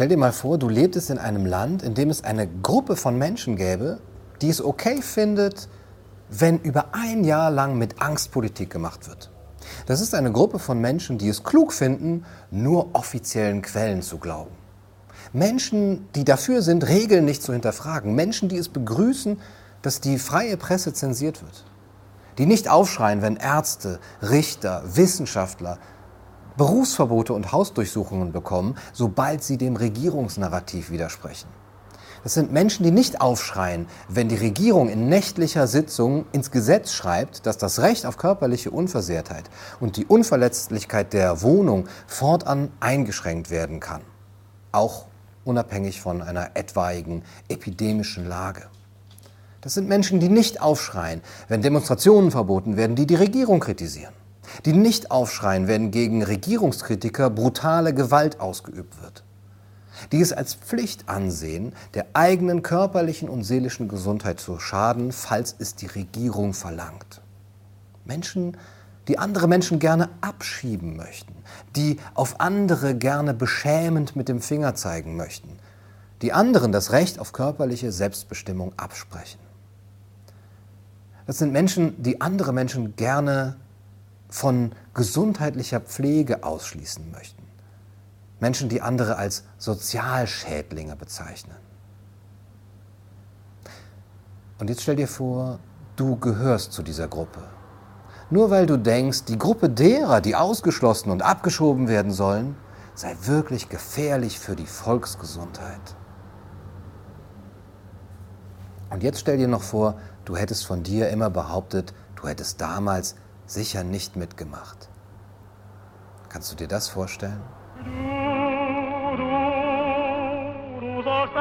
Stell dir mal vor, du lebtest in einem Land, in dem es eine Gruppe von Menschen gäbe, die es okay findet, wenn über ein Jahr lang mit Angst Politik gemacht wird. Das ist eine Gruppe von Menschen, die es klug finden, nur offiziellen Quellen zu glauben. Menschen, die dafür sind, Regeln nicht zu hinterfragen. Menschen, die es begrüßen, dass die freie Presse zensiert wird. Die nicht aufschreien, wenn Ärzte, Richter, Wissenschaftler Berufsverbote und Hausdurchsuchungen bekommen, sobald sie dem Regierungsnarrativ widersprechen. Das sind Menschen, die nicht aufschreien, wenn die Regierung in nächtlicher Sitzung ins Gesetz schreibt, dass das Recht auf körperliche Unversehrtheit und die Unverletzlichkeit der Wohnung fortan eingeschränkt werden kann. Auch unabhängig von einer etwaigen epidemischen Lage. Das sind Menschen, die nicht aufschreien, wenn Demonstrationen verboten werden, die die Regierung kritisieren. Die nicht aufschreien, wenn gegen Regierungskritiker brutale Gewalt ausgeübt wird. Die es als Pflicht ansehen, der eigenen körperlichen und seelischen Gesundheit zu schaden, falls es die Regierung verlangt. Menschen, die andere Menschen gerne abschieben möchten, die auf andere gerne beschämend mit dem Finger zeigen möchten, die anderen das Recht auf körperliche Selbstbestimmung absprechen. Das sind Menschen, die andere Menschen gerne von gesundheitlicher Pflege ausschließen möchten. Menschen, die andere als Sozialschädlinge bezeichnen. Und jetzt stell dir vor, du gehörst zu dieser Gruppe. Nur weil du denkst, die Gruppe derer, die ausgeschlossen und abgeschoben werden sollen, sei wirklich gefährlich für die Volksgesundheit. Und jetzt stell dir noch vor, du hättest von dir immer behauptet, du hättest damals sicher nicht mitgemacht. Kannst du dir das vorstellen? Du, du, du sollst